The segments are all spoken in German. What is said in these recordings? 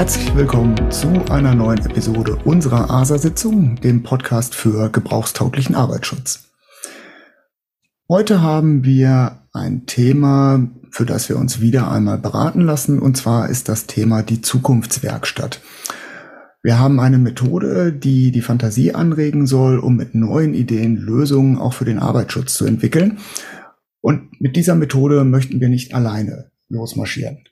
Herzlich willkommen zu einer neuen Episode unserer ASA-Sitzung, dem Podcast für gebrauchstauglichen Arbeitsschutz. Heute haben wir ein Thema, für das wir uns wieder einmal beraten lassen, und zwar ist das Thema die Zukunftswerkstatt. Wir haben eine Methode, die die Fantasie anregen soll, um mit neuen Ideen Lösungen auch für den Arbeitsschutz zu entwickeln. Und mit dieser Methode möchten wir nicht alleine losmarschieren.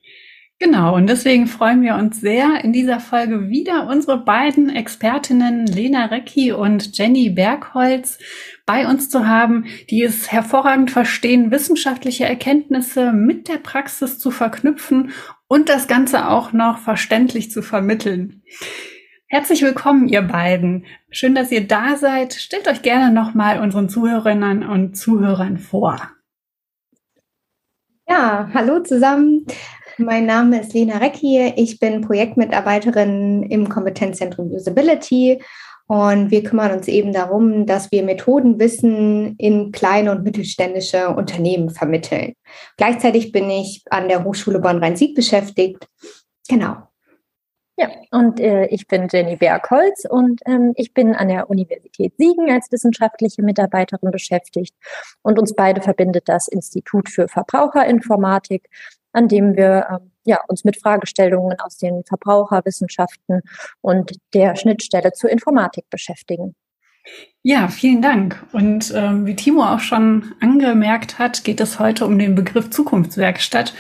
Genau, und deswegen freuen wir uns sehr, in dieser Folge wieder unsere beiden Expertinnen Lena Recki und Jenny Bergholz bei uns zu haben, die es hervorragend verstehen, wissenschaftliche Erkenntnisse mit der Praxis zu verknüpfen und das Ganze auch noch verständlich zu vermitteln. Herzlich willkommen, ihr beiden. Schön, dass ihr da seid. Stellt euch gerne nochmal unseren Zuhörerinnen und Zuhörern vor. Ja, hallo zusammen. Mein Name ist Lena Recki. Ich bin Projektmitarbeiterin im Kompetenzzentrum Usability und wir kümmern uns eben darum, dass wir Methodenwissen in kleine und mittelständische Unternehmen vermitteln. Gleichzeitig bin ich an der Hochschule Bonn-Rhein-Sieg beschäftigt. Genau. Ja, und äh, ich bin Jenny Bergholz und ähm, ich bin an der Universität Siegen als wissenschaftliche Mitarbeiterin beschäftigt. Und uns beide verbindet das Institut für Verbraucherinformatik, an dem wir ähm, ja, uns mit Fragestellungen aus den Verbraucherwissenschaften und der Schnittstelle zur Informatik beschäftigen. Ja, vielen Dank. Und ähm, wie Timo auch schon angemerkt hat, geht es heute um den Begriff Zukunftswerkstatt.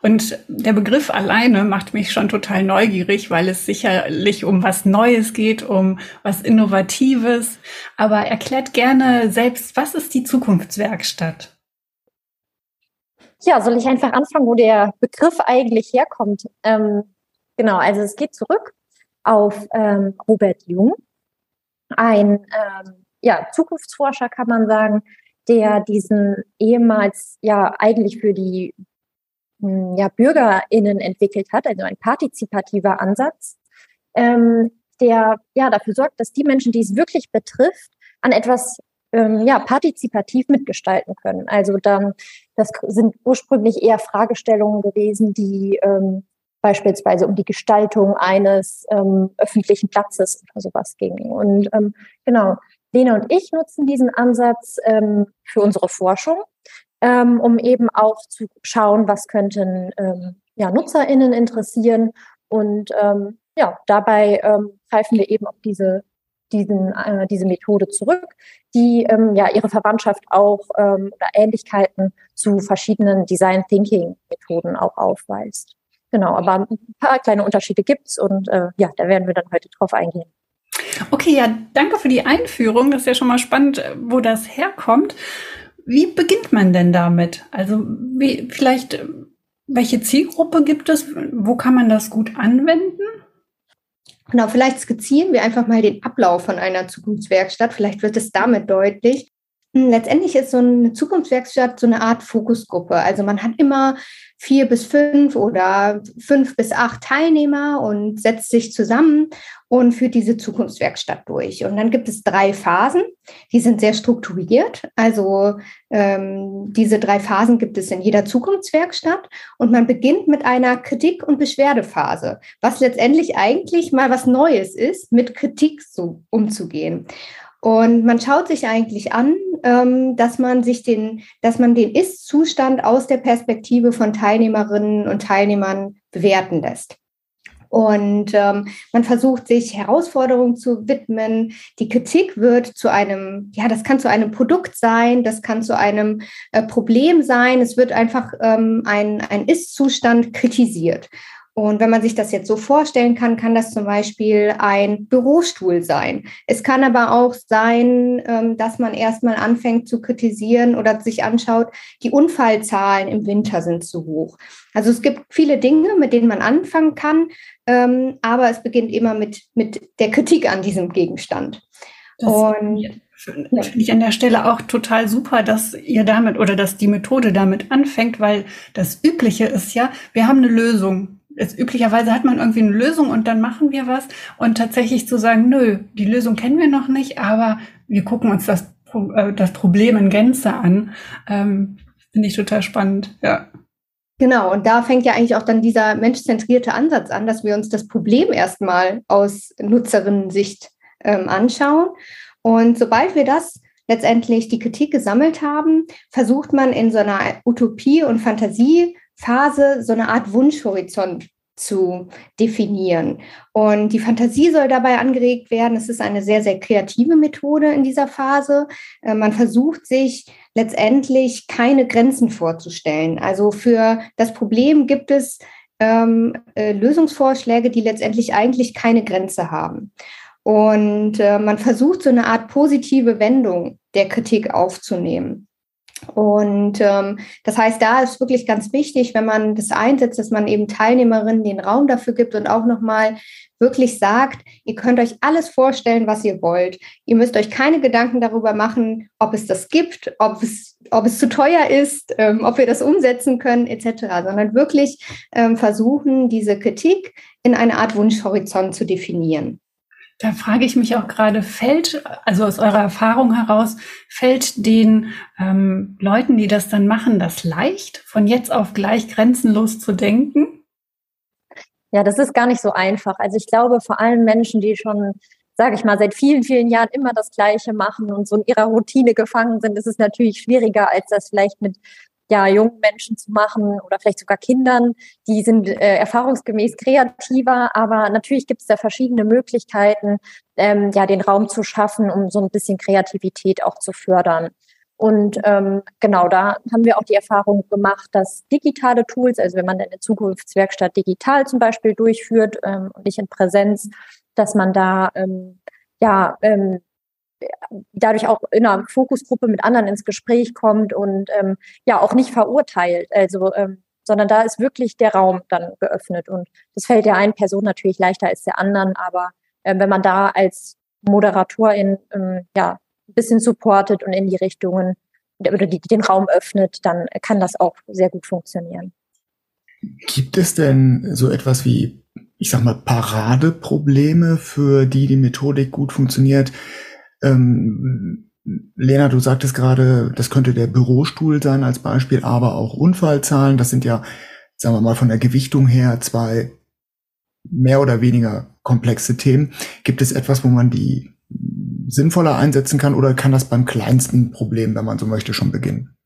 Und der Begriff alleine macht mich schon total neugierig, weil es sicherlich um was Neues geht, um was Innovatives. Aber erklärt gerne selbst, was ist die Zukunftswerkstatt? Ja, soll ich einfach anfangen, wo der Begriff eigentlich herkommt? Ähm, genau, also es geht zurück auf ähm, Robert Jung, ein ähm, ja, Zukunftsforscher, kann man sagen, der diesen ehemals ja eigentlich für die hm, ja, BürgerInnen entwickelt hat, also ein partizipativer Ansatz, ähm, der ja dafür sorgt, dass die Menschen, die es wirklich betrifft, an etwas ähm, ja, partizipativ mitgestalten können. Also dann, das sind ursprünglich eher Fragestellungen gewesen, die ähm, beispielsweise um die Gestaltung eines ähm, öffentlichen Platzes oder sowas gingen. Und ähm, genau, Lena und ich nutzen diesen Ansatz ähm, für unsere Forschung ähm, um eben auch zu schauen, was könnten ähm, ja, NutzerInnen interessieren. Und ähm, ja, dabei ähm, greifen wir eben auf diese, diesen, äh, diese Methode zurück, die ähm, ja ihre Verwandtschaft auch ähm, oder Ähnlichkeiten zu verschiedenen Design Thinking Methoden auch aufweist. Genau, aber ein paar kleine Unterschiede gibt's und äh, ja, da werden wir dann heute drauf eingehen. Okay, ja, danke für die Einführung. Das ist ja schon mal spannend, wo das herkommt. Wie beginnt man denn damit? Also wie, vielleicht, welche Zielgruppe gibt es? Wo kann man das gut anwenden? Genau, vielleicht skizzieren wir einfach mal den Ablauf von einer Zukunftswerkstatt. Vielleicht wird es damit deutlich. Hm, letztendlich ist so eine Zukunftswerkstatt so eine Art Fokusgruppe. Also man hat immer vier bis fünf oder fünf bis acht Teilnehmer und setzt sich zusammen und führt diese Zukunftswerkstatt durch. Und dann gibt es drei Phasen, die sind sehr strukturiert. Also ähm, diese drei Phasen gibt es in jeder Zukunftswerkstatt und man beginnt mit einer Kritik- und Beschwerdephase, was letztendlich eigentlich mal was Neues ist, mit Kritik so umzugehen. Und man schaut sich eigentlich an, ähm, dass man sich den, dass man den Ist-Zustand aus der Perspektive von Teilnehmerinnen und Teilnehmern bewerten lässt. Und ähm, man versucht sich Herausforderungen zu widmen. Die Kritik wird zu einem, ja, das kann zu einem Produkt sein, das kann zu einem äh, Problem sein. Es wird einfach ähm, ein, ein Ist-Zustand kritisiert. Und wenn man sich das jetzt so vorstellen kann, kann das zum Beispiel ein Bürostuhl sein. Es kann aber auch sein, ähm, dass man erstmal anfängt zu kritisieren oder sich anschaut, die Unfallzahlen im Winter sind zu hoch. Also es gibt viele Dinge, mit denen man anfangen kann, ähm, aber es beginnt immer mit, mit der Kritik an diesem Gegenstand. Das Und finde ich an der Stelle auch total super, dass ihr damit oder dass die Methode damit anfängt, weil das Übliche ist ja, wir haben eine Lösung es, üblicherweise hat man irgendwie eine Lösung und dann machen wir was und tatsächlich zu sagen, nö, die Lösung kennen wir noch nicht, aber wir gucken uns das, äh, das Problem in Gänze an, ähm, finde ich total spannend, ja. Genau, und da fängt ja eigentlich auch dann dieser menschzentrierte Ansatz an, dass wir uns das Problem erstmal aus Nutzerinnen-Sicht ähm, anschauen. Und sobald wir das letztendlich die Kritik gesammelt haben, versucht man in so einer Utopie- und Fantasiephase so eine Art Wunschhorizont zu definieren. Und die Fantasie soll dabei angeregt werden. Es ist eine sehr, sehr kreative Methode in dieser Phase. Äh, man versucht sich letztendlich keine Grenzen vorzustellen. Also für das Problem gibt es ähm, äh, Lösungsvorschläge, die letztendlich eigentlich keine Grenze haben. Und äh, man versucht so eine Art positive Wendung der Kritik aufzunehmen. Und ähm, das heißt, da ist wirklich ganz wichtig, wenn man das einsetzt, dass man eben Teilnehmerinnen den Raum dafür gibt und auch nochmal wirklich sagt, ihr könnt euch alles vorstellen, was ihr wollt. Ihr müsst euch keine Gedanken darüber machen, ob es das gibt, ob es, ob es zu teuer ist, ähm, ob wir das umsetzen können, etc., sondern wirklich ähm, versuchen, diese Kritik in eine Art Wunschhorizont zu definieren. Da frage ich mich auch gerade, fällt, also aus eurer Erfahrung heraus, fällt den ähm, Leuten, die das dann machen, das leicht, von jetzt auf gleich grenzenlos zu denken? Ja, das ist gar nicht so einfach. Also ich glaube, vor allem Menschen, die schon, sage ich mal, seit vielen, vielen Jahren immer das Gleiche machen und so in ihrer Routine gefangen sind, ist es natürlich schwieriger, als das vielleicht mit ja, jungen Menschen zu machen oder vielleicht sogar Kindern. Die sind äh, erfahrungsgemäß kreativer, aber natürlich gibt es da verschiedene Möglichkeiten, ähm, ja, den Raum zu schaffen, um so ein bisschen Kreativität auch zu fördern. Und ähm, genau, da haben wir auch die Erfahrung gemacht, dass digitale Tools, also wenn man eine Zukunftswerkstatt digital zum Beispiel durchführt ähm, und nicht in Präsenz, dass man da ähm, ja ähm, dadurch auch in einer Fokusgruppe mit anderen ins Gespräch kommt und ähm, ja auch nicht verurteilt. Also ähm, sondern da ist wirklich der Raum dann geöffnet. Und das fällt der einen Person natürlich leichter als der anderen, aber ähm, wenn man da als Moderatorin ähm, ja ein bisschen supportet und in die Richtungen oder die, den Raum öffnet, dann kann das auch sehr gut funktionieren. Gibt es denn so etwas wie, ich sag mal, Paradeprobleme, für die die Methodik gut funktioniert? Ähm, Lena, du sagtest gerade, das könnte der Bürostuhl sein als Beispiel, aber auch Unfallzahlen. Das sind ja, sagen wir mal, von der Gewichtung her zwei mehr oder weniger komplexe Themen. Gibt es etwas, wo man die sinnvoller einsetzen kann oder kann das beim kleinsten Problem, wenn man so möchte, schon beginnen?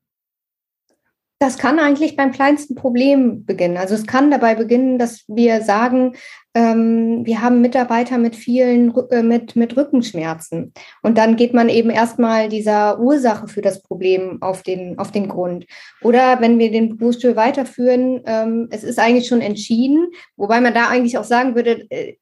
Das kann eigentlich beim kleinsten Problem beginnen. Also es kann dabei beginnen, dass wir sagen, wir haben Mitarbeiter mit vielen äh, mit, mit Rückenschmerzen. Und dann geht man eben erstmal dieser Ursache für das Problem auf den, auf den Grund. Oder wenn wir den Berufsstuhl weiterführen, ähm, es ist eigentlich schon entschieden, wobei man da eigentlich auch sagen würde, äh,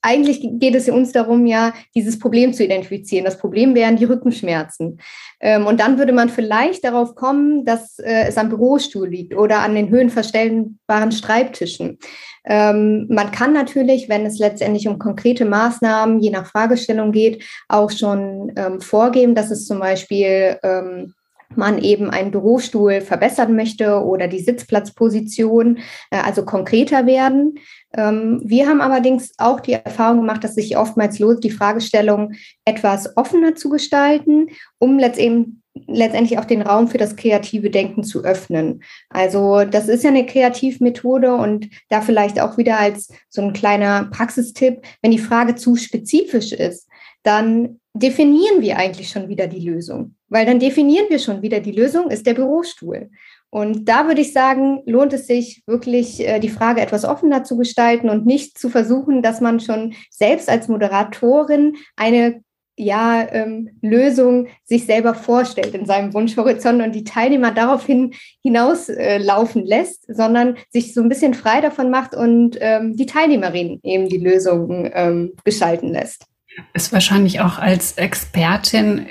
eigentlich geht es uns darum, ja, dieses Problem zu identifizieren. Das Problem wären die Rückenschmerzen. Ähm, und dann würde man vielleicht darauf kommen, dass äh, es am Bürostuhl liegt oder an den höhenverstellbaren Schreibtischen. Ähm, man kann natürlich, wenn es letztendlich um konkrete Maßnahmen je nach Fragestellung geht, auch schon ähm, vorgeben, dass es zum Beispiel ähm, man eben einen Bürostuhl verbessern möchte oder die Sitzplatzposition, äh, also konkreter werden. Ähm, wir haben allerdings auch die Erfahrung gemacht, dass sich oftmals lohnt, die Fragestellung etwas offener zu gestalten, um letztendlich letztendlich auch den Raum für das kreative Denken zu öffnen. Also das ist ja eine Kreativmethode und da vielleicht auch wieder als so ein kleiner Praxistipp, wenn die Frage zu spezifisch ist, dann definieren wir eigentlich schon wieder die Lösung, weil dann definieren wir schon wieder die Lösung ist der Bürostuhl. Und da würde ich sagen, lohnt es sich wirklich, äh, die Frage etwas offener zu gestalten und nicht zu versuchen, dass man schon selbst als Moderatorin eine ja, ähm, Lösung sich selber vorstellt in seinem Wunschhorizont und die Teilnehmer daraufhin hinauslaufen äh, lässt, sondern sich so ein bisschen frei davon macht und ähm, die Teilnehmerin eben die Lösung ähm, gestalten lässt. Ist wahrscheinlich auch als Expertin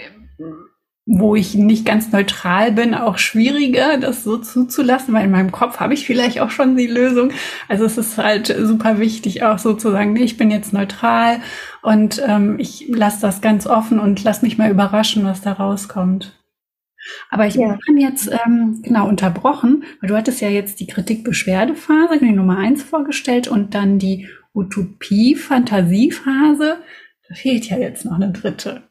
wo ich nicht ganz neutral bin, auch schwieriger, das so zuzulassen, weil in meinem Kopf habe ich vielleicht auch schon die Lösung. Also es ist halt super wichtig, auch so zu sagen, nee, ich bin jetzt neutral und ähm, ich lasse das ganz offen und lass mich mal überraschen, was da rauskommt. Aber ich ja. bin jetzt ähm, genau unterbrochen, weil du hattest ja jetzt die Kritik-Beschwerdephase, die Nummer eins vorgestellt und dann die Utopie-Fantasiephase. Da fehlt ja jetzt noch eine dritte.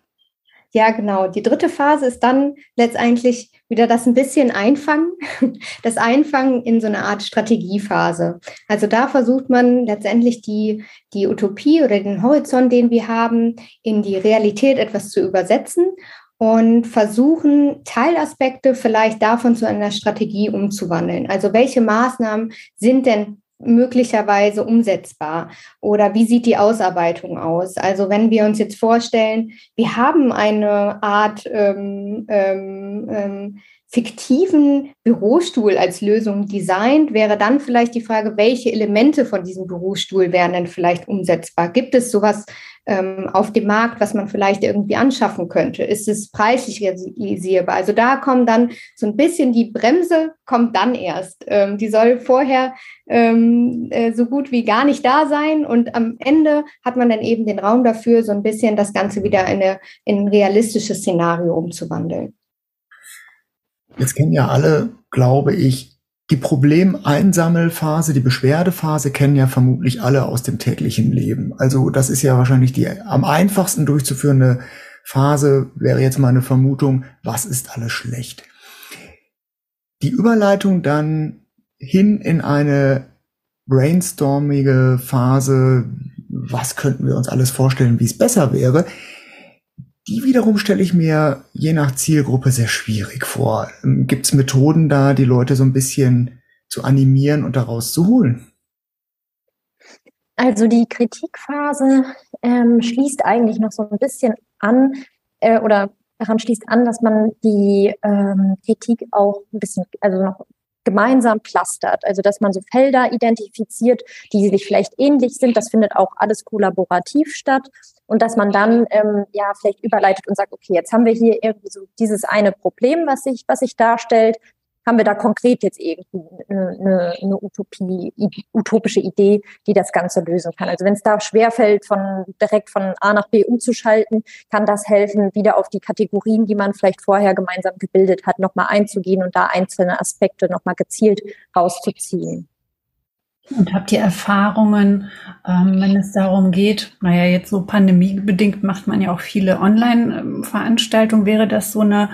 Ja, genau. Die dritte Phase ist dann letztendlich wieder das ein bisschen einfangen, das Einfangen in so eine Art Strategiephase. Also da versucht man letztendlich die, die Utopie oder den Horizont, den wir haben, in die Realität etwas zu übersetzen und versuchen, Teilaspekte vielleicht davon zu einer Strategie umzuwandeln. Also welche Maßnahmen sind denn möglicherweise umsetzbar? Oder wie sieht die Ausarbeitung aus? Also wenn wir uns jetzt vorstellen, wir haben eine Art ähm, ähm, ähm, fiktiven Bürostuhl als Lösung designt, wäre dann vielleicht die Frage, welche Elemente von diesem Bürostuhl wären denn vielleicht umsetzbar? Gibt es sowas ähm, auf dem Markt, was man vielleicht irgendwie anschaffen könnte? Ist es preislich realisierbar? Also da kommt dann so ein bisschen die Bremse, kommt dann erst. Ähm, die soll vorher ähm, äh, so gut wie gar nicht da sein und am Ende hat man dann eben den Raum dafür, so ein bisschen das Ganze wieder in, eine, in ein realistisches Szenario umzuwandeln. Jetzt kennen ja alle, glaube ich, die Problemeinsammelphase, die Beschwerdephase kennen ja vermutlich alle aus dem täglichen Leben. Also das ist ja wahrscheinlich die am einfachsten durchzuführende Phase, wäre jetzt meine Vermutung, was ist alles schlecht? Die Überleitung dann hin in eine brainstormige Phase, was könnten wir uns alles vorstellen, wie es besser wäre, die wiederum stelle ich mir je nach Zielgruppe sehr schwierig vor. Ähm, Gibt es Methoden da, die Leute so ein bisschen zu animieren und daraus zu holen? Also die Kritikphase ähm, schließt eigentlich noch so ein bisschen an äh, oder daran schließt an, dass man die ähm, Kritik auch ein bisschen, also noch gemeinsam clustert. Also dass man so Felder identifiziert, die sich vielleicht ähnlich sind. Das findet auch alles kollaborativ statt. Und dass man dann ähm, ja vielleicht überleitet und sagt, okay, jetzt haben wir hier irgendwie so dieses eine Problem, was sich, was sich darstellt. Haben wir da konkret jetzt irgendwie eine, eine Utopie, utopische Idee, die das Ganze lösen kann? Also wenn es da schwerfällt, von direkt von A nach B umzuschalten, kann das helfen, wieder auf die Kategorien, die man vielleicht vorher gemeinsam gebildet hat, nochmal einzugehen und da einzelne Aspekte nochmal gezielt rauszuziehen. Und habt ihr Erfahrungen, ähm, wenn es darum geht, naja, jetzt so pandemiebedingt macht man ja auch viele Online-Veranstaltungen. Wäre das so eine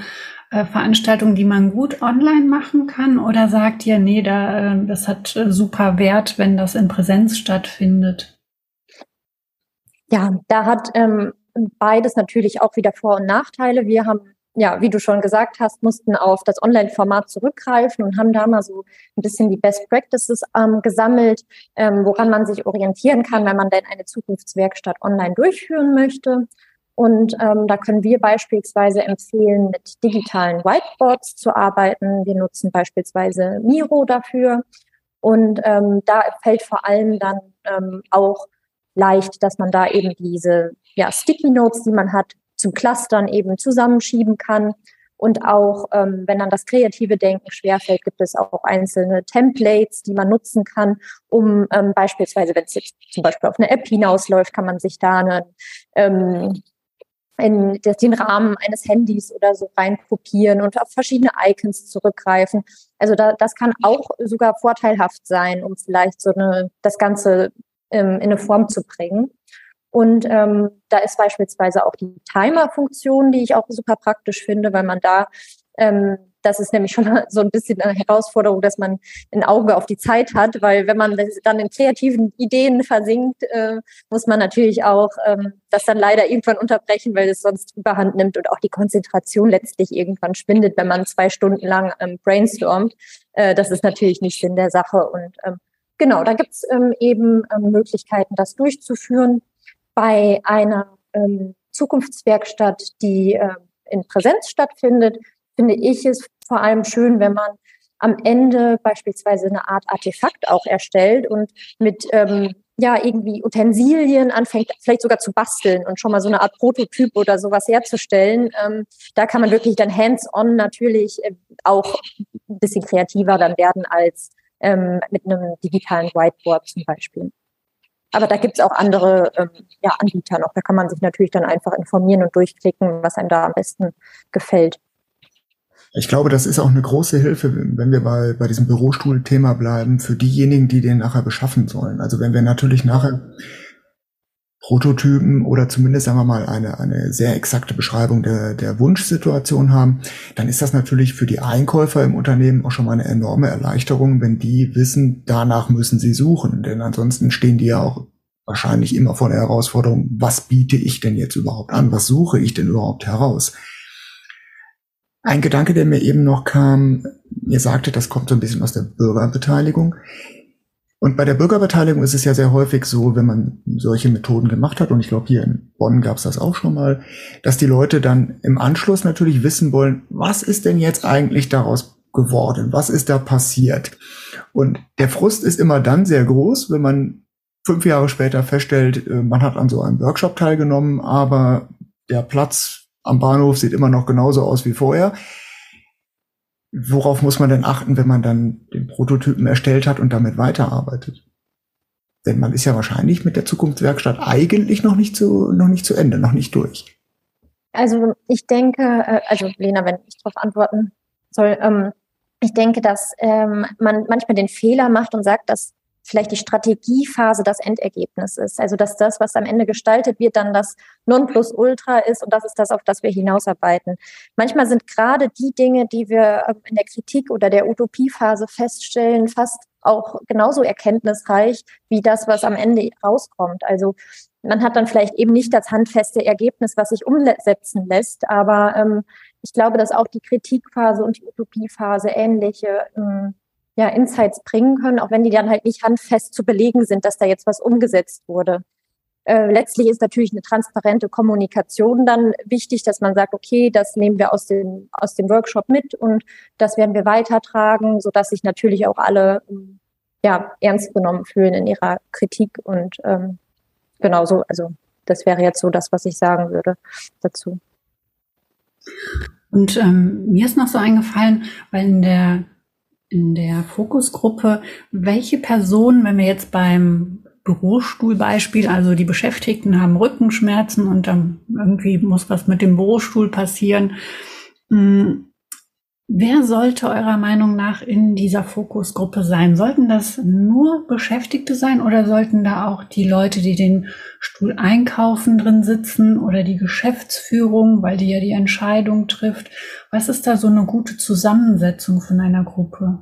äh, Veranstaltung, die man gut online machen kann? Oder sagt ihr, nee, da, äh, das hat äh, super Wert, wenn das in Präsenz stattfindet? Ja, da hat ähm, beides natürlich auch wieder Vor- und Nachteile. Wir haben ja, wie du schon gesagt hast, mussten auf das Online-Format zurückgreifen und haben da mal so ein bisschen die Best Practices ähm, gesammelt, ähm, woran man sich orientieren kann, wenn man denn eine Zukunftswerkstatt online durchführen möchte. Und ähm, da können wir beispielsweise empfehlen, mit digitalen Whiteboards zu arbeiten. Wir nutzen beispielsweise Miro dafür. Und ähm, da fällt vor allem dann ähm, auch leicht, dass man da eben diese ja, Sticky Notes, die man hat, zu Clustern eben zusammenschieben kann. Und auch, ähm, wenn dann das kreative Denken schwerfällt, gibt es auch einzelne Templates, die man nutzen kann, um ähm, beispielsweise, wenn es jetzt zum Beispiel auf eine App hinausläuft, kann man sich da einen, ähm, in den Rahmen eines Handys oder so reinkopieren und auf verschiedene Icons zurückgreifen. Also da, das kann auch sogar vorteilhaft sein, um vielleicht so eine, das Ganze ähm, in eine Form zu bringen. Und ähm, da ist beispielsweise auch die Timer-Funktion, die ich auch super praktisch finde, weil man da, ähm, das ist nämlich schon so ein bisschen eine Herausforderung, dass man ein Auge auf die Zeit hat, weil wenn man dann in kreativen Ideen versinkt, äh, muss man natürlich auch ähm, das dann leider irgendwann unterbrechen, weil es sonst überhand nimmt und auch die Konzentration letztlich irgendwann schwindet, wenn man zwei Stunden lang ähm, brainstormt. Äh, das ist natürlich nicht Sinn der Sache und ähm, Genau, da gibt's ähm, eben ähm, Möglichkeiten, das durchzuführen bei einer ähm, Zukunftswerkstatt, die äh, in Präsenz stattfindet, finde ich es vor allem schön, wenn man am Ende beispielsweise eine Art Artefakt auch erstellt und mit ähm, ja irgendwie Utensilien anfängt, vielleicht sogar zu basteln und schon mal so eine Art Prototyp oder sowas herzustellen. Ähm, da kann man wirklich dann hands-on natürlich äh, auch ein bisschen kreativer dann werden als ähm, mit einem digitalen Whiteboard zum Beispiel. Aber da gibt es auch andere ähm, ja, Anbieter noch. Da kann man sich natürlich dann einfach informieren und durchklicken, was einem da am besten gefällt. Ich glaube, das ist auch eine große Hilfe, wenn wir bei, bei diesem Bürostuhl-Thema bleiben, für diejenigen, die den nachher beschaffen sollen. Also wenn wir natürlich nachher Prototypen oder zumindest sagen wir mal eine, eine sehr exakte Beschreibung der, der Wunschsituation haben, dann ist das natürlich für die Einkäufer im Unternehmen auch schon mal eine enorme Erleichterung, wenn die wissen, danach müssen sie suchen. Denn ansonsten stehen die ja auch wahrscheinlich immer vor der Herausforderung, was biete ich denn jetzt überhaupt an? Was suche ich denn überhaupt heraus? Ein Gedanke, der mir eben noch kam, ihr sagte, das kommt so ein bisschen aus der Bürgerbeteiligung. Und bei der Bürgerbeteiligung ist es ja sehr häufig so, wenn man solche Methoden gemacht hat, und ich glaube, hier in Bonn gab es das auch schon mal, dass die Leute dann im Anschluss natürlich wissen wollen, was ist denn jetzt eigentlich daraus geworden? Was ist da passiert? Und der Frust ist immer dann sehr groß, wenn man fünf Jahre später feststellt, äh, man hat an so einem Workshop teilgenommen, aber der Platz am Bahnhof sieht immer noch genauso aus wie vorher. Worauf muss man denn achten, wenn man dann den Prototypen erstellt hat und damit weiterarbeitet? Denn man ist ja wahrscheinlich mit der Zukunftswerkstatt eigentlich noch nicht zu, noch nicht zu Ende, noch nicht durch. Also ich denke, äh, also Lena, wenn ich darauf antworten soll, ähm, ich denke, dass ähm, man manchmal den Fehler macht und sagt, dass vielleicht die Strategiephase das Endergebnis ist. Also dass das, was am Ende gestaltet wird, dann das Nonplusultra ist und das ist das, auf das wir hinausarbeiten. Manchmal sind gerade die Dinge, die wir ähm, in der Kritik oder der Utopiephase feststellen, fast auch genauso erkenntnisreich wie das, was am Ende rauskommt. Also man hat dann vielleicht eben nicht das handfeste Ergebnis, was sich umsetzen lässt, aber ähm, ich glaube, dass auch die Kritikphase und die Utopiephase ähnliche ähm, ja, Insights bringen können, auch wenn die dann halt nicht handfest zu belegen sind, dass da jetzt was umgesetzt wurde. Äh, letztlich ist natürlich eine transparente Kommunikation dann wichtig, dass man sagt, okay, das nehmen wir aus dem, aus dem Workshop mit und das werden wir weitertragen, so dass sich natürlich auch alle ja, ernst genommen fühlen in ihrer Kritik und ähm, genauso, also das wäre jetzt so das, was ich sagen würde dazu. Und ähm, mir ist noch so eingefallen, weil in der in der Fokusgruppe, welche Personen, wenn wir jetzt beim Bürostuhlbeispiel, also die Beschäftigten haben Rückenschmerzen und dann irgendwie muss was mit dem Bürostuhl passieren. Wer sollte eurer Meinung nach in dieser Fokusgruppe sein? Sollten das nur Beschäftigte sein oder sollten da auch die Leute, die den Stuhl einkaufen, drin sitzen oder die Geschäftsführung, weil die ja die Entscheidung trifft? Was ist da so eine gute Zusammensetzung von einer Gruppe?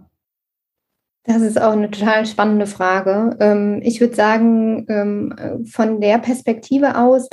Das ist auch eine total spannende Frage. Ähm, ich würde sagen, ähm, von der Perspektive aus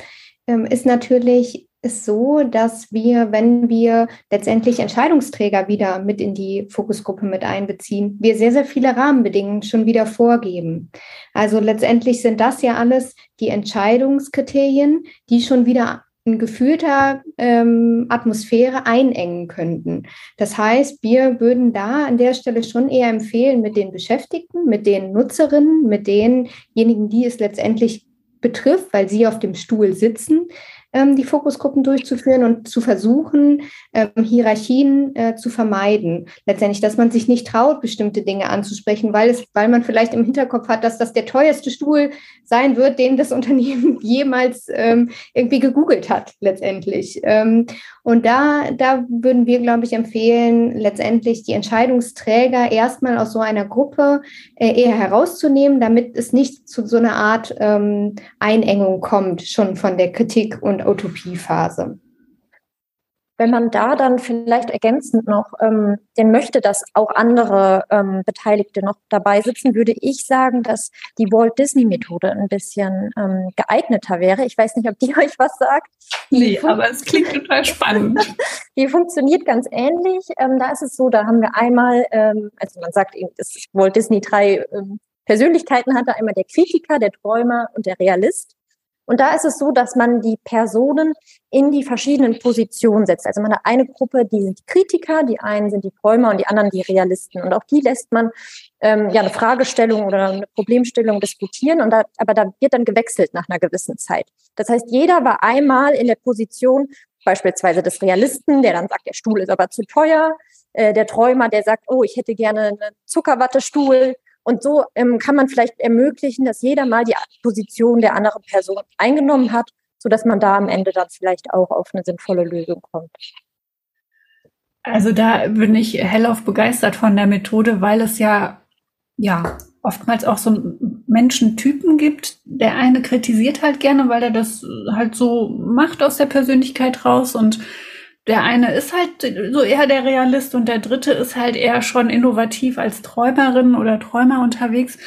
ähm, ist natürlich es so, dass wir, wenn wir letztendlich Entscheidungsträger wieder mit in die Fokusgruppe mit einbeziehen, wir sehr, sehr viele Rahmenbedingungen schon wieder vorgeben. Also letztendlich sind das ja alles die Entscheidungskriterien, die schon wieder in gefühlter ähm, Atmosphäre einengen könnten. Das heißt, wir würden da an der Stelle schon eher empfehlen, mit den Beschäftigten, mit den Nutzerinnen, mit denjenigen, die es letztendlich betrifft, weil sie auf dem Stuhl sitzen, die Fokusgruppen durchzuführen und zu versuchen, ähm, Hierarchien äh, zu vermeiden. Letztendlich, dass man sich nicht traut, bestimmte Dinge anzusprechen, weil, es, weil man vielleicht im Hinterkopf hat, dass das der teuerste Stuhl sein wird, den das Unternehmen jemals ähm, irgendwie gegoogelt hat, letztendlich. Ähm, und da, da würden wir, glaube ich, empfehlen, letztendlich die Entscheidungsträger erstmal aus so einer Gruppe äh, eher herauszunehmen, damit es nicht zu so einer Art ähm, Einengung kommt, schon von der Kritik und Utopiephase. Wenn man da dann vielleicht ergänzend noch ähm, den möchte, dass auch andere ähm, Beteiligte noch dabei sitzen, würde ich sagen, dass die Walt Disney Methode ein bisschen ähm, geeigneter wäre. Ich weiß nicht, ob die euch was sagt. Nee, aber es klingt total spannend. die funktioniert ganz ähnlich. Ähm, da ist es so, da haben wir einmal, ähm, also man sagt eben, dass Walt Disney drei ähm, Persönlichkeiten hatte, einmal der Kritiker, der Träumer und der Realist. Und da ist es so, dass man die Personen in die verschiedenen Positionen setzt. Also man hat eine Gruppe, die sind die Kritiker, die einen sind die Träumer und die anderen die Realisten. Und auch die lässt man ähm, ja eine Fragestellung oder eine Problemstellung diskutieren. Und da, aber da wird dann gewechselt nach einer gewissen Zeit. Das heißt, jeder war einmal in der Position beispielsweise des Realisten, der dann sagt, der Stuhl ist aber zu teuer. Äh, der Träumer, der sagt, oh, ich hätte gerne einen Zuckerwattestuhl. Und so ähm, kann man vielleicht ermöglichen, dass jeder mal die Position der anderen Person eingenommen hat, so dass man da am Ende dann vielleicht auch auf eine sinnvolle Lösung kommt. Also da bin ich hellauf begeistert von der Methode, weil es ja, ja, oftmals auch so Menschentypen gibt. Der eine kritisiert halt gerne, weil er das halt so macht aus der Persönlichkeit raus und der eine ist halt so eher der Realist und der dritte ist halt eher schon innovativ als Träumerin oder Träumer unterwegs.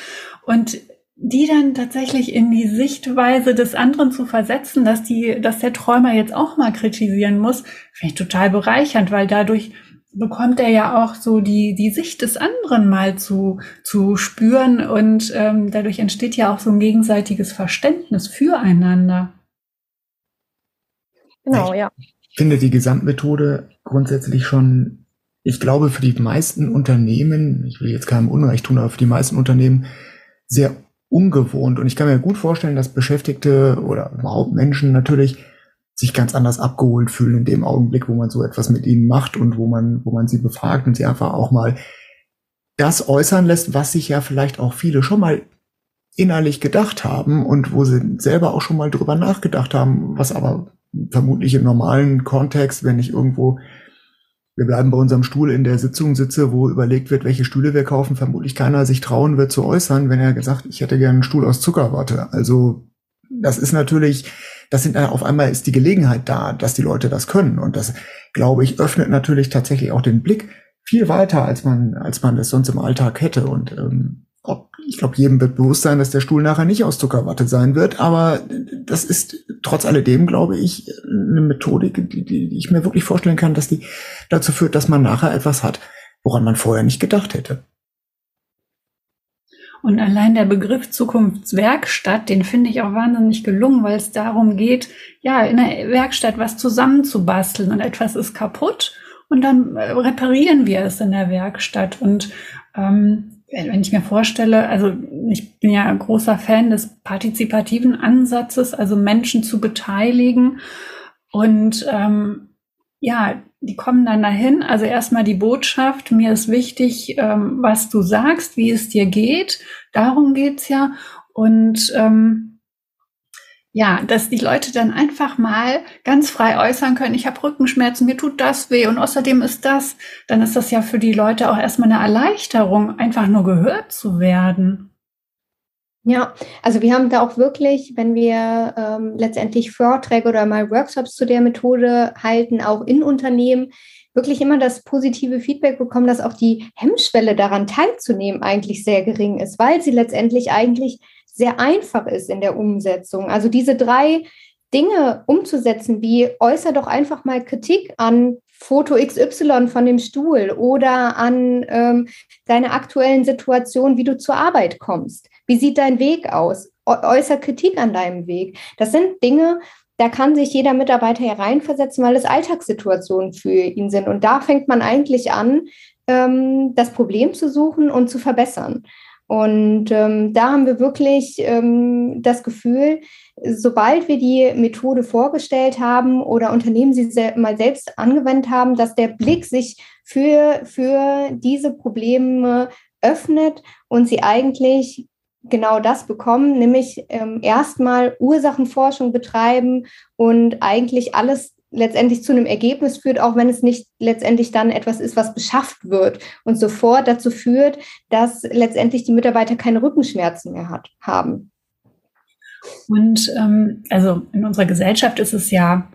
Und die dann tatsächlich in die Sichtweise des anderen zu versetzen, dass die, dass der Träumer jetzt auch mal kritisieren muss, finde ich total bereichernd, weil dadurch bekommt er ja auch so die, die Sicht des anderen mal zu, zu spüren und ähm, dadurch entsteht ja auch so ein gegenseitiges Verständnis füreinander. Genau, ja. Ich finde die Gesamtmethode grundsätzlich schon, ich glaube, für die meisten Unternehmen, ich will jetzt keinem Unrecht tun, aber für die meisten Unternehmen sehr ungewohnt. Und ich kann mir gut vorstellen, dass Beschäftigte oder überhaupt Menschen natürlich sich ganz anders abgeholt fühlen in dem Augenblick, wo man so etwas mit ihnen macht und wo man, wo man sie befragt und sie einfach auch mal das äußern lässt, was sich ja vielleicht auch viele schon mal innerlich gedacht haben und wo sie selber auch schon mal drüber nachgedacht haben, was aber vermutlich im normalen Kontext, wenn ich irgendwo wir bleiben bei unserem Stuhl in der Sitzung sitze, wo überlegt wird, welche Stühle wir kaufen, vermutlich keiner sich trauen wird zu äußern, wenn er gesagt, ich hätte gerne einen Stuhl aus Zuckerwatte. Also das ist natürlich, das sind auf einmal ist die Gelegenheit da, dass die Leute das können. Und das, glaube ich, öffnet natürlich tatsächlich auch den Blick viel weiter, als man, als man das sonst im Alltag hätte. Und ähm, ich glaube, jedem wird bewusst sein, dass der Stuhl nachher nicht aus Zuckerwatte sein wird, aber das ist trotz alledem, glaube ich, eine Methodik, die, die ich mir wirklich vorstellen kann, dass die dazu führt, dass man nachher etwas hat, woran man vorher nicht gedacht hätte. Und allein der Begriff Zukunftswerkstatt, den finde ich auch wahnsinnig gelungen, weil es darum geht, ja, in der Werkstatt was zusammenzubasteln und etwas ist kaputt und dann reparieren wir es in der Werkstatt. Und ähm, wenn ich mir vorstelle, also ich bin ja ein großer Fan des partizipativen Ansatzes, also Menschen zu beteiligen. Und ähm, ja, die kommen dann dahin. Also erstmal die Botschaft, mir ist wichtig, ähm, was du sagst, wie es dir geht. Darum geht's ja. Und ähm, ja, dass die Leute dann einfach mal ganz frei äußern können, ich habe Rückenschmerzen, mir tut das weh und außerdem ist das, dann ist das ja für die Leute auch erstmal eine Erleichterung, einfach nur gehört zu werden. Ja, also wir haben da auch wirklich, wenn wir ähm, letztendlich Vorträge oder mal Workshops zu der Methode halten, auch in Unternehmen, wirklich immer das positive Feedback bekommen, dass auch die Hemmschwelle daran teilzunehmen eigentlich sehr gering ist, weil sie letztendlich eigentlich sehr einfach ist in der Umsetzung. Also diese drei Dinge umzusetzen, wie äußer doch einfach mal Kritik an Foto XY von dem Stuhl oder an ähm, deine aktuellen Situation, wie du zur Arbeit kommst. Wie sieht dein Weg aus? Äußer Kritik an deinem Weg. Das sind Dinge, da kann sich jeder Mitarbeiter hereinversetzen, weil es Alltagssituationen für ihn sind. Und da fängt man eigentlich an, ähm, das Problem zu suchen und zu verbessern. Und ähm, da haben wir wirklich ähm, das Gefühl, sobald wir die Methode vorgestellt haben oder Unternehmen sie se mal selbst angewendet haben, dass der Blick sich für, für diese Probleme öffnet und sie eigentlich genau das bekommen, nämlich ähm, erstmal Ursachenforschung betreiben und eigentlich alles letztendlich zu einem Ergebnis führt, auch wenn es nicht letztendlich dann etwas ist, was beschafft wird und sofort dazu führt, dass letztendlich die Mitarbeiter keine Rückenschmerzen mehr hat, haben. Und ähm, also in unserer Gesellschaft ist es ja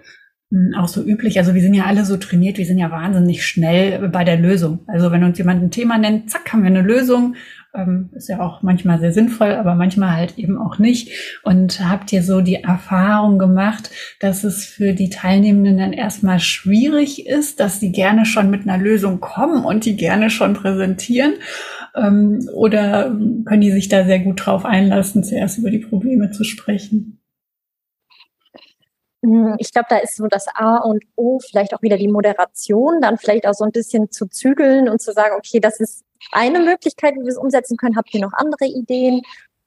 hm, auch so üblich. Also wir sind ja alle so trainiert, wir sind ja wahnsinnig schnell bei der Lösung. Also wenn uns jemand ein Thema nennt, zack, haben wir eine Lösung ähm, ist ja auch manchmal sehr sinnvoll, aber manchmal halt eben auch nicht. Und habt ihr so die Erfahrung gemacht, dass es für die Teilnehmenden dann erstmal schwierig ist, dass sie gerne schon mit einer Lösung kommen und die gerne schon präsentieren? Ähm, oder können die sich da sehr gut drauf einlassen, zuerst über die Probleme zu sprechen? Hm, ich glaube, da ist so das A und O, vielleicht auch wieder die Moderation, dann vielleicht auch so ein bisschen zu zügeln und zu sagen, okay, das ist eine Möglichkeit, wie wir es umsetzen können. Habt ihr noch andere Ideen?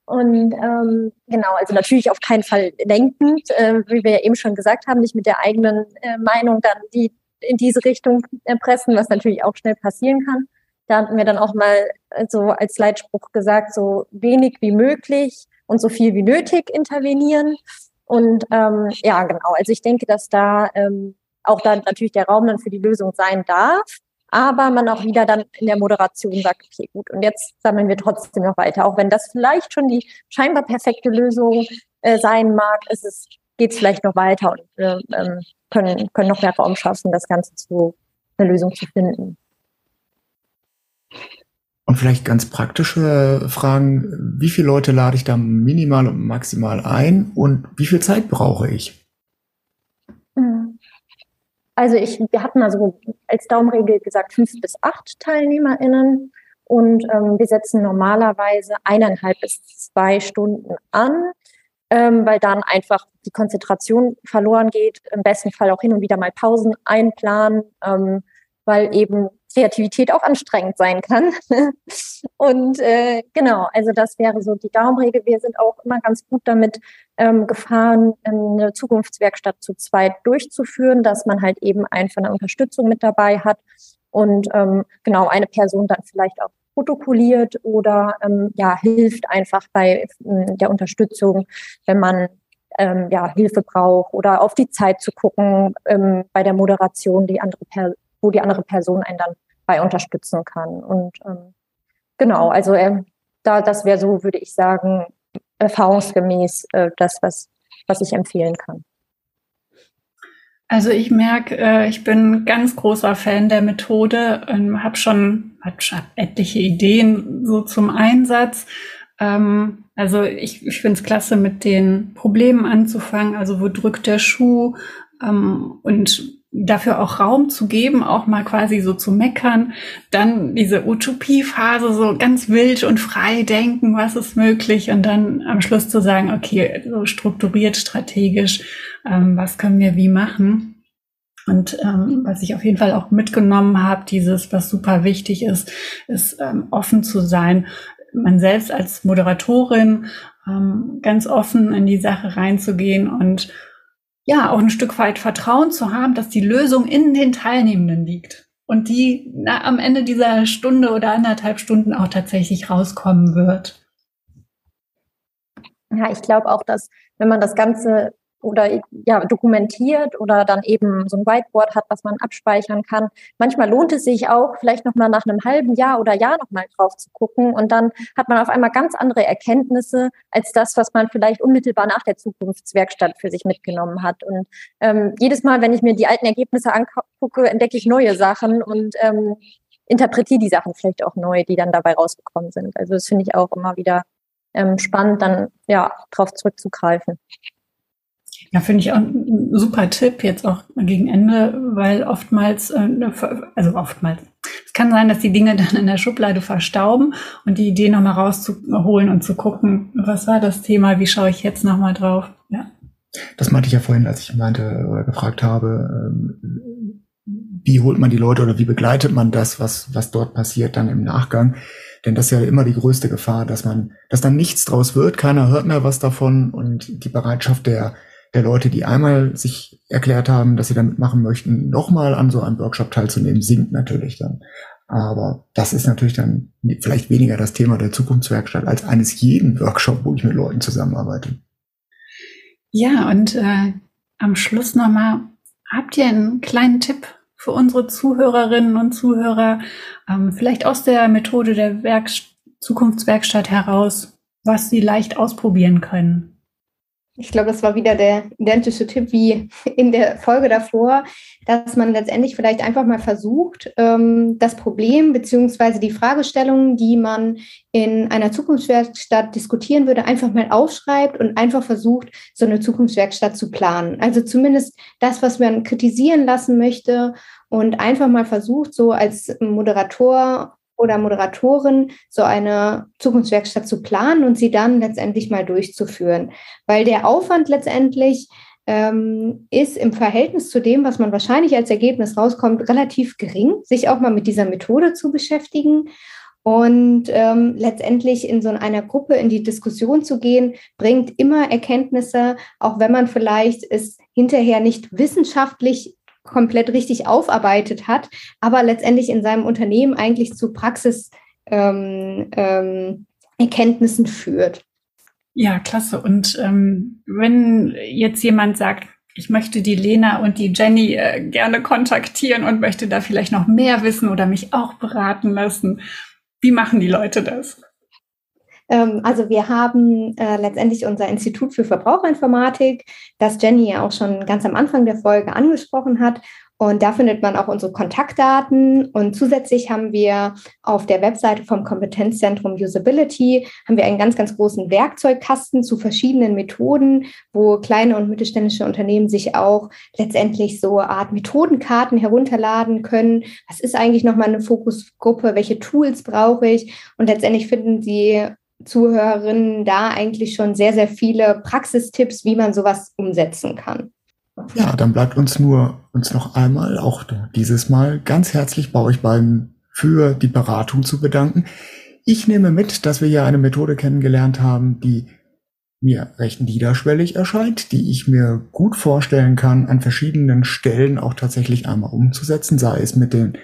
Und ähm, genau, also natürlich auf keinen Fall lenkend, äh, wie wir ja eben schon gesagt haben, nicht mit der eigenen äh, Meinung dann die in diese Richtung erpressen, was natürlich auch schnell passieren kann. Da hatten wir dann auch mal so als Leitspruch gesagt, so wenig wie möglich und so viel wie nötig intervenieren. Und ähm, ja, genau, also ich denke, dass da ähm, auch dann natürlich der Raum dann für die Lösung sein darf aber man auch wieder dann in der Moderation sagt, okay, gut, und jetzt sammeln wir trotzdem noch weiter, auch wenn das vielleicht schon die scheinbar perfekte Lösung äh, sein mag, ist es geht es vielleicht noch weiter und wir ähm, können, können noch mehr Raum schaffen, das Ganze zu eine Lösung zu finden. Und vielleicht ganz praktische Fragen. Wie viele Leute lade ich da minimal und maximal ein und wie viel Zeit brauche ich? Hm. Also ich, wir hatten also als Daumenregel gesagt fünf bis acht TeilnehmerInnen und ähm, wir setzen normalerweise eineinhalb bis zwei Stunden an, ähm, weil dann einfach die Konzentration verloren geht. Im besten Fall auch hin und wieder mal Pausen einplanen, ähm, weil eben Kreativität auch anstrengend sein kann. und äh, genau, also das wäre so die Daumenregel. Wir sind auch immer ganz gut damit ähm, gefahren, eine Zukunftswerkstatt zu zweit durchzuführen, dass man halt eben einfach eine Unterstützung mit dabei hat und ähm, genau eine Person dann vielleicht auch protokolliert oder ähm, ja hilft einfach bei äh, der Unterstützung, wenn man ähm, ja, Hilfe braucht oder auf die Zeit zu gucken ähm, bei der Moderation, die andere per wo die andere Person einen dann bei unterstützen kann. Und ähm, genau, also äh, da das wäre so, würde ich sagen, erfahrungsgemäß äh, das, was, was ich empfehlen kann. Also ich merke, äh, ich bin ganz großer Fan der Methode, ähm, habe schon hab etliche Ideen so zum Einsatz. Ähm, also ich, ich finde es klasse, mit den Problemen anzufangen. Also wo drückt der Schuh? Ähm, und dafür auch Raum zu geben, auch mal quasi so zu meckern, dann diese Utopie-Phase so ganz wild und frei denken, was ist möglich und dann am Schluss zu sagen, okay, so strukturiert, strategisch, ähm, was können wir wie machen. Und ähm, was ich auf jeden Fall auch mitgenommen habe, dieses, was super wichtig ist, ist ähm, offen zu sein, man selbst als Moderatorin ähm, ganz offen in die Sache reinzugehen und ja, auch ein Stück weit Vertrauen zu haben, dass die Lösung in den Teilnehmenden liegt und die na, am Ende dieser Stunde oder anderthalb Stunden auch tatsächlich rauskommen wird. Ja, ich glaube auch, dass wenn man das Ganze oder ja, dokumentiert oder dann eben so ein Whiteboard hat, was man abspeichern kann. Manchmal lohnt es sich auch, vielleicht nochmal nach einem halben Jahr oder Jahr nochmal drauf zu gucken und dann hat man auf einmal ganz andere Erkenntnisse als das, was man vielleicht unmittelbar nach der Zukunftswerkstatt für sich mitgenommen hat. Und ähm, jedes Mal, wenn ich mir die alten Ergebnisse angucke, entdecke ich neue Sachen und ähm, interpretiere die Sachen vielleicht auch neu, die dann dabei rausgekommen sind. Also das finde ich auch immer wieder ähm, spannend, dann ja drauf zurückzugreifen. Ja, finde ich auch ein super Tipp jetzt auch gegen Ende, weil oftmals, äh, also oftmals, es kann sein, dass die Dinge dann in der Schublade verstauben und die Idee nochmal rauszuholen und zu gucken, was war das Thema, wie schaue ich jetzt nochmal drauf. Ja. Das meinte ich ja vorhin, als ich meinte oder gefragt habe, ähm, wie holt man die Leute oder wie begleitet man das, was, was dort passiert dann im Nachgang? Denn das ist ja immer die größte Gefahr, dass man, dass dann nichts draus wird, keiner hört mehr was davon und die Bereitschaft der der Leute, die einmal sich erklärt haben, dass sie damit machen möchten, nochmal an so einem Workshop teilzunehmen, sinkt natürlich dann. Aber das ist natürlich dann vielleicht weniger das Thema der Zukunftswerkstatt als eines jeden Workshop, wo ich mit Leuten zusammenarbeite. Ja, und äh, am Schluss nochmal, habt ihr einen kleinen Tipp für unsere Zuhörerinnen und Zuhörer, ähm, vielleicht aus der Methode der Werk Zukunftswerkstatt heraus, was sie leicht ausprobieren können? Ich glaube, das war wieder der identische Tipp wie in der Folge davor, dass man letztendlich vielleicht einfach mal versucht, ähm, das Problem beziehungsweise die Fragestellungen, die man in einer Zukunftswerkstatt diskutieren würde, einfach mal aufschreibt und einfach versucht, so eine Zukunftswerkstatt zu planen. Also zumindest das, was man kritisieren lassen möchte und einfach mal versucht, so als Moderator oder Moderatorin so eine Zukunftswerkstatt zu planen und sie dann letztendlich mal durchzuführen. Weil der Aufwand letztendlich ähm, ist im Verhältnis zu dem, was man wahrscheinlich als Ergebnis rauskommt, relativ gering, sich auch mal mit dieser Methode zu beschäftigen. Und ähm, letztendlich in so einer Gruppe in die Diskussion zu gehen, bringt immer Erkenntnisse, auch wenn man vielleicht es hinterher nicht wissenschaftlich komplett richtig aufarbeitet hat, aber letztendlich in seinem Unternehmen eigentlich zu Praxiserkenntnissen ähm, ähm, führt. Ja, klasse. Und ähm, wenn jetzt jemand sagt, ich möchte die Lena und die Jenny äh, gerne kontaktieren und möchte da vielleicht noch mehr wissen oder mich auch beraten lassen. Wie machen die Leute das? Ähm, also wir haben äh, letztendlich unser Institut für Verbraucherinformatik, das Jenny ja auch schon ganz am Anfang der Folge angesprochen hat. Und da findet man auch unsere Kontaktdaten. Und zusätzlich haben wir auf der Webseite vom Kompetenzzentrum Usability haben wir einen ganz, ganz großen Werkzeugkasten zu verschiedenen Methoden, wo kleine und mittelständische Unternehmen sich auch letztendlich so eine Art Methodenkarten herunterladen können. Was ist eigentlich nochmal eine Fokusgruppe? Welche Tools brauche ich? Und letztendlich finden Sie Zuhörerinnen da eigentlich schon sehr, sehr viele Praxistipps, wie man sowas umsetzen kann. Ja, dann bleibt uns nur uns noch einmal, auch dieses Mal, ganz herzlich bei euch beiden für die Beratung zu bedanken. Ich nehme mit, dass wir hier eine Methode kennengelernt haben, die mir recht niederschwellig erscheint, die ich mir gut vorstellen kann, an verschiedenen Stellen auch tatsächlich einmal umzusetzen, sei es mit den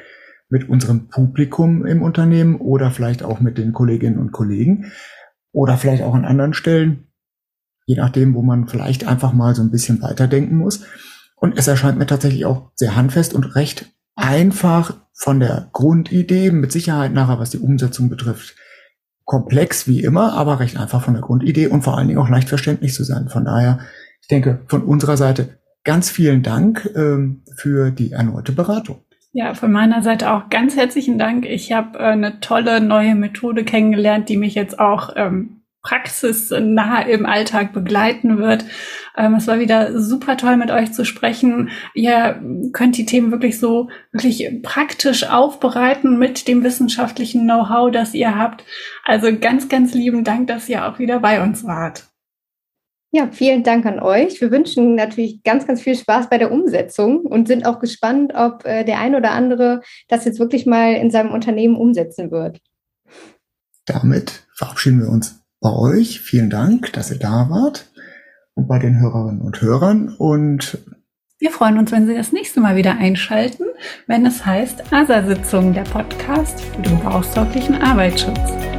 mit unserem Publikum im Unternehmen oder vielleicht auch mit den Kolleginnen und Kollegen oder vielleicht auch an anderen Stellen, je nachdem, wo man vielleicht einfach mal so ein bisschen weiterdenken muss. Und es erscheint mir tatsächlich auch sehr handfest und recht einfach von der Grundidee, mit Sicherheit nachher, was die Umsetzung betrifft, komplex wie immer, aber recht einfach von der Grundidee und vor allen Dingen auch leicht verständlich zu sein. Von daher, ich denke, von unserer Seite ganz vielen Dank ähm, für die erneute Beratung. Ja, von meiner Seite auch ganz herzlichen Dank. Ich habe äh, eine tolle neue Methode kennengelernt, die mich jetzt auch ähm, praxisnah im Alltag begleiten wird. Ähm, es war wieder super toll, mit euch zu sprechen. Ihr könnt die Themen wirklich so wirklich praktisch aufbereiten mit dem wissenschaftlichen Know-how, das ihr habt. Also ganz, ganz lieben Dank, dass ihr auch wieder bei uns wart. Ja, vielen Dank an euch. Wir wünschen natürlich ganz, ganz viel Spaß bei der Umsetzung und sind auch gespannt, ob äh, der ein oder andere das jetzt wirklich mal in seinem Unternehmen umsetzen wird. Damit verabschieden wir uns bei euch. Vielen Dank, dass ihr da wart und bei den Hörerinnen und Hörern und wir freuen uns, wenn Sie das nächste Mal wieder einschalten, wenn es heißt ASA-Sitzung, der Podcast für den gebrauchstauglichen Arbeitsschutz.